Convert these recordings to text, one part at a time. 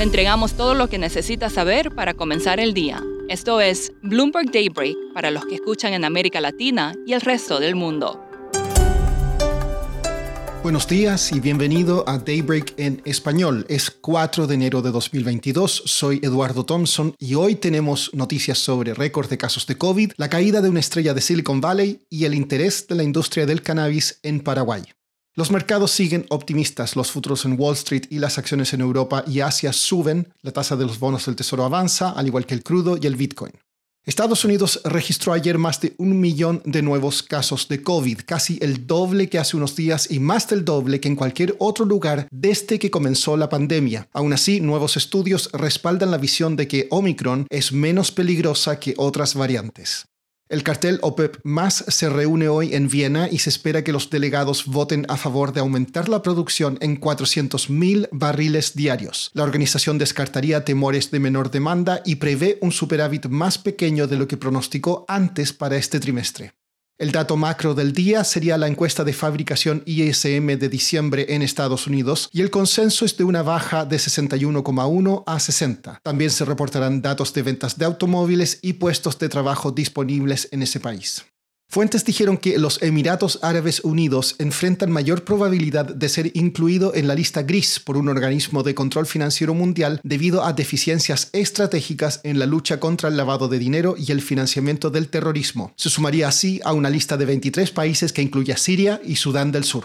Le entregamos todo lo que necesita saber para comenzar el día. Esto es Bloomberg Daybreak para los que escuchan en América Latina y el resto del mundo. Buenos días y bienvenido a Daybreak en español. Es 4 de enero de 2022, soy Eduardo Thompson y hoy tenemos noticias sobre récord de casos de COVID, la caída de una estrella de Silicon Valley y el interés de la industria del cannabis en Paraguay. Los mercados siguen optimistas, los futuros en Wall Street y las acciones en Europa y Asia suben, la tasa de los bonos del Tesoro avanza, al igual que el crudo y el Bitcoin. Estados Unidos registró ayer más de un millón de nuevos casos de COVID, casi el doble que hace unos días y más del doble que en cualquier otro lugar desde que comenzó la pandemia. Aún así, nuevos estudios respaldan la visión de que Omicron es menos peligrosa que otras variantes. El cartel OPEP más se reúne hoy en Viena y se espera que los delegados voten a favor de aumentar la producción en 400.000 barriles diarios. La organización descartaría temores de menor demanda y prevé un superávit más pequeño de lo que pronosticó antes para este trimestre. El dato macro del día sería la encuesta de fabricación ISM de diciembre en Estados Unidos y el consenso es de una baja de 61,1 a 60. También se reportarán datos de ventas de automóviles y puestos de trabajo disponibles en ese país. Fuentes dijeron que los Emiratos Árabes Unidos enfrentan mayor probabilidad de ser incluido en la lista gris por un organismo de control financiero mundial debido a deficiencias estratégicas en la lucha contra el lavado de dinero y el financiamiento del terrorismo. Se sumaría así a una lista de 23 países que incluye a Siria y Sudán del Sur.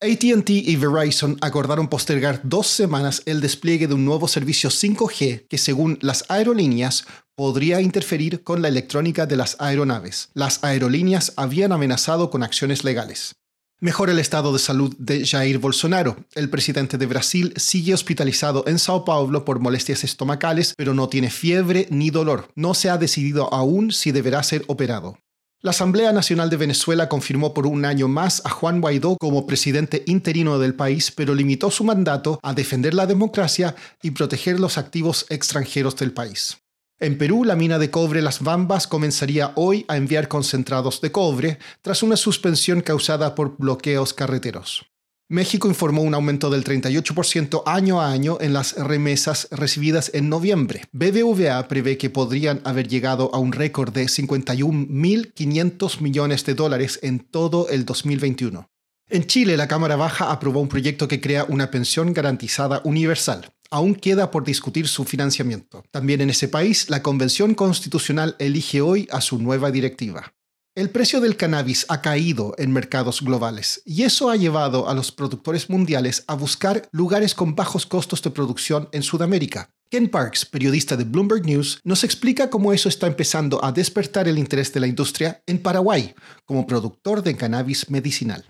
ATT y Verizon acordaron postergar dos semanas el despliegue de un nuevo servicio 5G que, según las aerolíneas, podría interferir con la electrónica de las aeronaves. Las aerolíneas habían amenazado con acciones legales. Mejora el estado de salud de Jair Bolsonaro. El presidente de Brasil sigue hospitalizado en Sao Paulo por molestias estomacales, pero no tiene fiebre ni dolor. No se ha decidido aún si deberá ser operado. La Asamblea Nacional de Venezuela confirmó por un año más a Juan Guaidó como presidente interino del país, pero limitó su mandato a defender la democracia y proteger los activos extranjeros del país. En Perú, la mina de cobre Las Bambas comenzaría hoy a enviar concentrados de cobre tras una suspensión causada por bloqueos carreteros. México informó un aumento del 38% año a año en las remesas recibidas en noviembre. BBVA prevé que podrían haber llegado a un récord de 51.500 millones de dólares en todo el 2021. En Chile, la Cámara Baja aprobó un proyecto que crea una pensión garantizada universal. Aún queda por discutir su financiamiento. También en ese país, la Convención Constitucional elige hoy a su nueva directiva. El precio del cannabis ha caído en mercados globales y eso ha llevado a los productores mundiales a buscar lugares con bajos costos de producción en Sudamérica. Ken Parks, periodista de Bloomberg News, nos explica cómo eso está empezando a despertar el interés de la industria en Paraguay como productor de cannabis medicinal.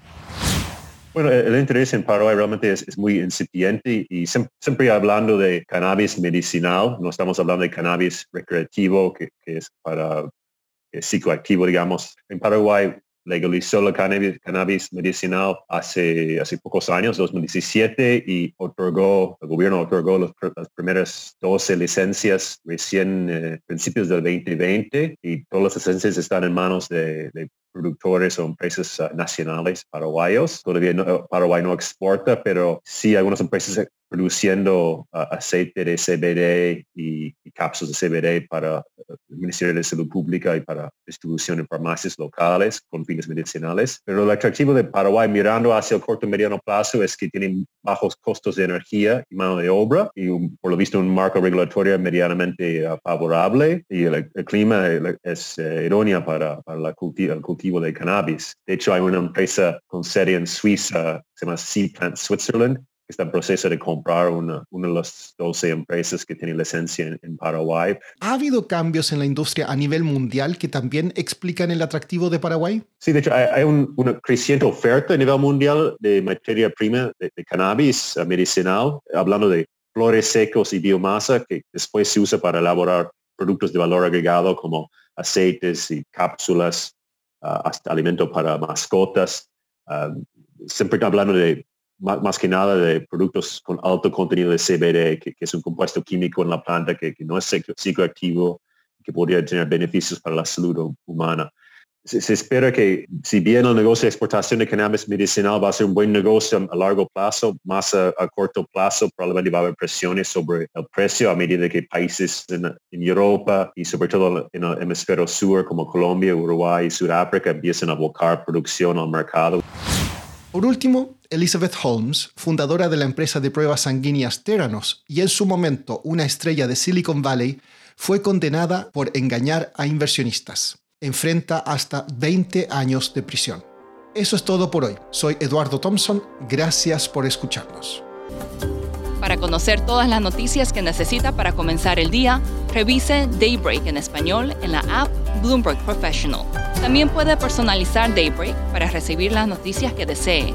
Bueno, el interés en Paraguay realmente es, muy incipiente y siempre, hablando de cannabis medicinal, no estamos hablando de cannabis recreativo que es para eh, psicoactivo, digamos. En Paraguay legalizó la cannabis, medicinal hace, hace pocos años, 2017, y otorgó, el gobierno otorgó las primeras 12 licencias recién eh, principios del 2020 y todas las licencias están en manos de, productores o empresas ah, nacionales paraguayos. Todavía Paraguay no exporta, pero sí algunas empresas produciendo uh, aceite de CBD y, cápsulas de CBD para uh, el Ministerio de Salud Pública y para distribución en farmacias locales con fines medicinales. Pero el atractivo de Paraguay mirando hacia el corto y mediano plazo es que tienen bajos costos de energía y mano de obra y por lo visto un marco regulatorio medianamente uh, favorable y el, clima es eh, idóneo para, para la el cultivo de cannabis. De hecho, hay una empresa con sede en Suiza, se llama Sea Plant Switzerland, está en proceso de comprar una, una, de las 12 empresas que tienen licencia en, Paraguay. ¿Ha habido cambios en la industria a nivel mundial que también explican el atractivo de Paraguay? Sí, de hecho hay, una creciente oferta a nivel mundial de materia prima de, cannabis medicinal, hablando de flores secos y biomasa que después se usa para elaborar productos de valor agregado como aceites y cápsulas, ah, hasta alimentos para mascotas. Uh, siempre hablando de más, que nada de productos con alto contenido de CBD, que, es un compuesto químico en la planta que, no es psicoactivo, que podría tener beneficios para la salud humana. se, espera que si bien el negocio de exportación de cannabis medicinal va a ser un buen negocio a largo plazo, más a, corto plazo probablemente va a haber presiones sobre el precio a medida que países en, Europa y sobre todo en el hemisferio sur como Colombia, Uruguay y Sudáfrica empiezan a buscar producción al mercado. Por último, Elizabeth Holmes, fundadora de la empresa de pruebas sanguíneas Theranos y en su momento una estrella de Silicon Valley, fue condenada por engañar a inversionistas enfrenta hasta 20 años de prisión. Eso es todo por hoy. Soy Eduardo Thompson. Gracias por escucharnos. Para conocer todas las noticias que necesita para comenzar el día, revise Daybreak en español en la app Bloomberg Professional. También puede personalizar Daybreak para recibir las noticias que desee.